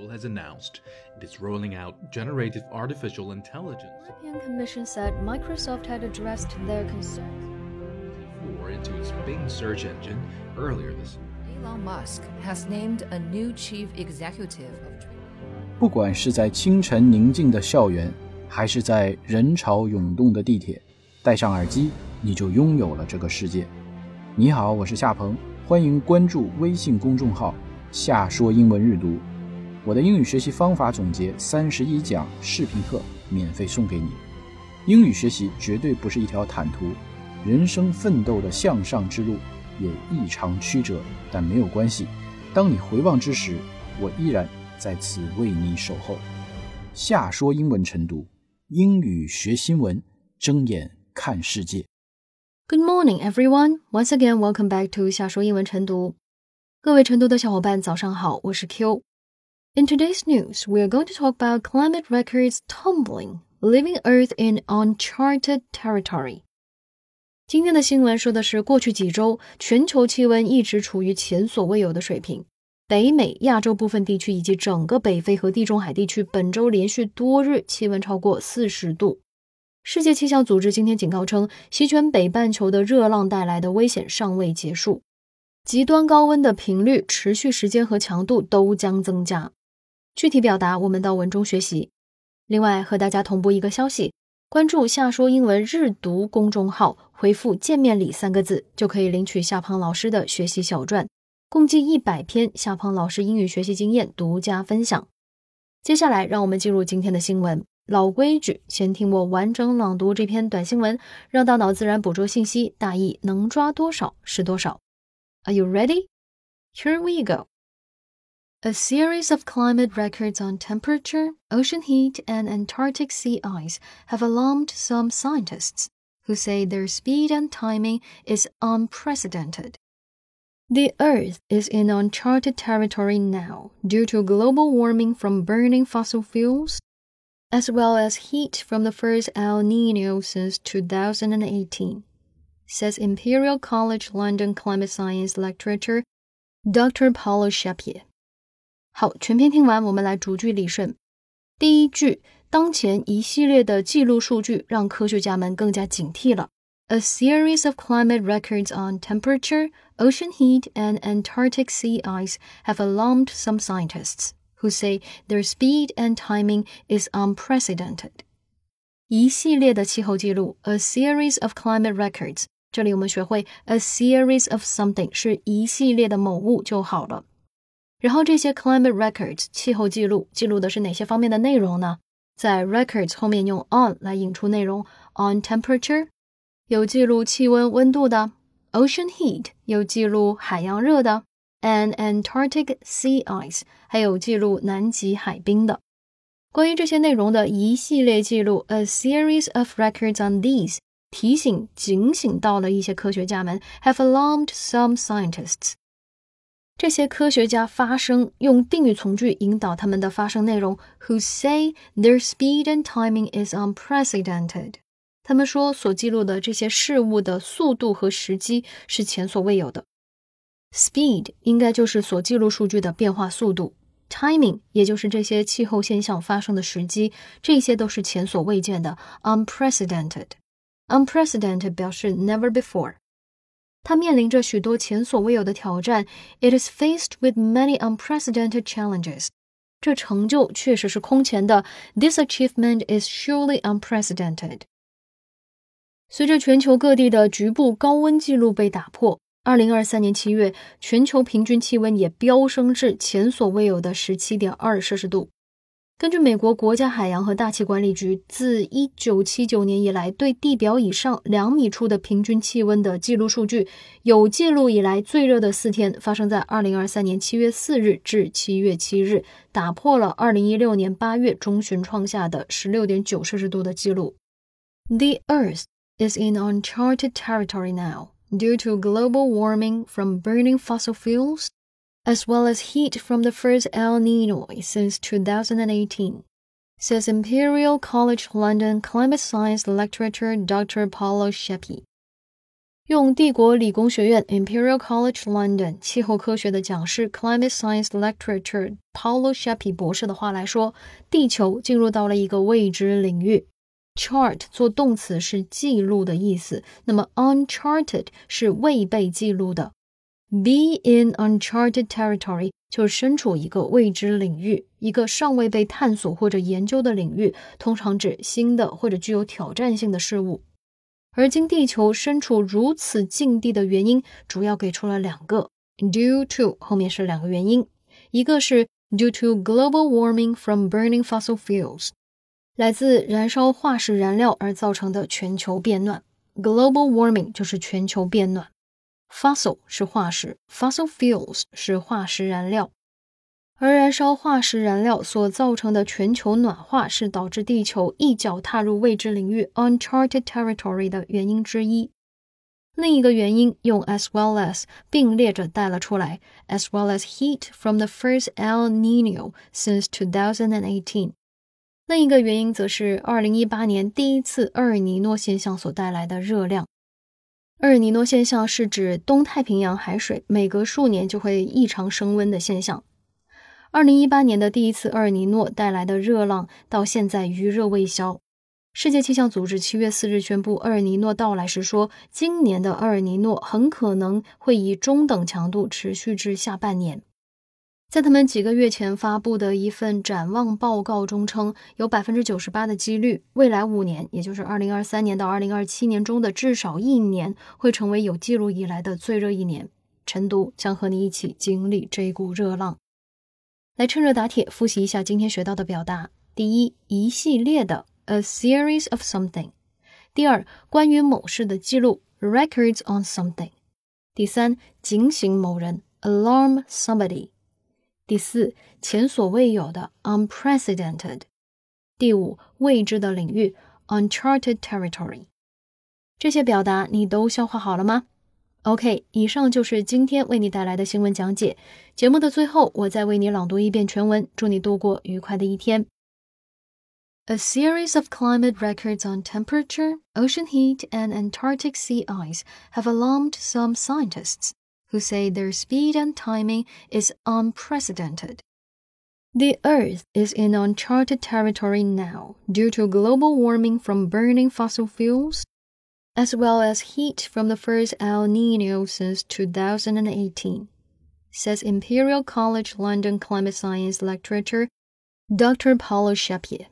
Seoul has announced it is rolling out generative artificial intelligence. The European Commission said Microsoft had addressed their concerns. into its Bing search engine earlier this year. Elon Musk has named a new chief executive of Twitter. 不管是在清晨宁静的校园，还是在人潮涌动的地铁，戴上耳机，你就拥有了这个世界。你好，我是夏鹏，欢迎关注微信公众号“夏说英文日读”。 我的英语学习方法总结三十一讲视频课免费送给你。英语学习绝对不是一条坦途。人生奋斗的向上之路也异常曲折，但没有关系。当你回望之时，我依然在此为你守候。下说英文晨读，英语学新闻，睁眼看世界。Good morning, everyone. Once again, welcome back to 下说英文晨读。各位晨读的小伙伴，早上好，我是 Q。In today's news, we are going to talk about climate records tumbling, leaving Earth in uncharted territory. 今天的新闻说的是，过去几周全球气温一直处于前所未有的水平，北美、亚洲部分地区以及整个北非和地中海地区本周连续多日气温超过四十度。世界气象组织今天警告称，席卷北半球的热浪带来的危险尚未结束，极端高温的频率、持续时间和强度都将增加。具体表达我们到文中学习。另外，和大家同步一个消息。关注“夏说英文日读”公众号，回复“见面礼”三个字，就可以领取夏胖老师的学习小传，共计一百篇夏胖老师英语学习经验独家分享。接下来，让我们进入今天的新闻。老规矩，先听我完整朗读这篇短新闻，让大脑自然捕捉信息，大意能抓多少是多少。Are you ready? Here we go. A series of climate records on temperature, ocean heat, and Antarctic sea ice have alarmed some scientists, who say their speed and timing is unprecedented. The Earth is in uncharted territory now due to global warming from burning fossil fuels, as well as heat from the first El Nino since 2018, says Imperial College London climate science lecturer Dr. Paulo Shapier. 好，全篇听完，我们来逐句理顺。第一句，当前一系列的记录数据让科学家们更加警惕了。A series of climate records on temperature, ocean heat, and Antarctic sea ice have alarmed some scientists, who say their speed and timing is unprecedented. 一系列的气候记录，a series of climate records。这里我们学会 a series of something 是一系列的某物就好了。 然后这些 climate records 气候记录记录的是哪些方面的内容呢？在 records 后面用 on 来引出内容，on temperature 有记录气温温度的，ocean heat 有记录海洋热的 an Antarctic sea ice 还有记录南极海冰的。关于这些内容的一系列记录，a series of records on these 提醒警醒到了一些科学家们，have alarmed some scientists。这些科学家发声，用定语从句引导他们的发声内容。Who say their speed and timing is unprecedented？他们说所记录的这些事物的速度和时机是前所未有的。Speed 应该就是所记录数据的变化速度，timing 也就是这些气候现象发生的时机，这些都是前所未见的。Unprecedented，unprecedented 表示 never before。 它面临着许多前所未有的挑战。It is faced with many unprecedented challenges。这成就确实是空前的。This achievement is surely unprecedented。随着全球各地的局部高温记录被打破，二零二三年七月，全球平均气温也飙升至前所未有的十七点二摄氏度。根据美国国家海洋和大气管理局自1979年以来对地表以上两米处的平均气温的记录数据，有记录以来最热的四天发生在2023年7月4日至7月7日，打破了2016年8月中旬创下的16.9摄氏度的记录。The Earth is in uncharted territory now due to global warming from burning fossil fuels as well as heat from the first El Nino since 2018, says Imperial College London climate science lecturer Dr. Paulo Sheppy. 用帝国理工学院 （Imperial College London） 气候科学的讲师 （Climate Science Lecturer） Paulo Sheppy 博士的话来说，地球进入到了一个未知领域。Chart 做动词是记录的意思，那么 uncharted 是未被记录的。 Be in uncharted territory 就是身处一个未知领域，一个尚未被探索或者研究的领域，通常指新的或者具有挑战性的事物。而今地球身处如此境地的原因，主要给出了两个：due to 后面是两个原因，一个是 due to global warming from burning fossil fuels，来自燃烧化石燃料而造成的全球变暖。global warming 就是全球变暖，fossil 是化石，fossil fuels 是化石燃料。而燃烧化石燃料所造成的全球暖化，是导致地球一脚踏入未知领域 （uncharted territory） 的原因之一。另一个原因用 as well as 并列着带了出来，as well as heat from the first El Nino since 2018。另一个原因则是2018年第一次厄尔尼诺现象所带来的热量。厄尔尼诺现象是指东太平洋海水每隔数年就会异常升温的现象。二零一八年的第一次厄尔尼诺带来的热浪到现在余热未消。世界气象组织七月四日宣布，厄尔尼诺到来时说，今年的厄尔尼诺很可能会以中等强度持续至下半年。在他们几个月前发布的一份展望报告中称，有百分之九十八的几率，未来五年，也就是二零二三年到二零二七年中的至少一年，会成为有记录以来的最热一年。成都将和你一起经历这股热浪。来趁热打铁复习一下今天学到的表达：第一，一系列的 a series of something；第二，关于某事的记录 records on something；第三，警醒某人 alarm somebody；第四，前所未有的 unprecedented；第五，未知的领域 uncharted territory。这些表达你都消化好了吗？OK，以上就是今天为你带来的新闻讲解。节目的最后，我再为你朗读一遍全文，祝你度过愉快的一天。A series of climate records on temperature, ocean heat, and Antarctic sea ice have alarmed some scientists, who say their speed and timing is unprecedented. The Earth is in uncharted territory now due to global warming from burning fossil fuels, as well as heat from the first El Nino since 2018, says Imperial College London climate science lecturer Dr. Paulo Shapier.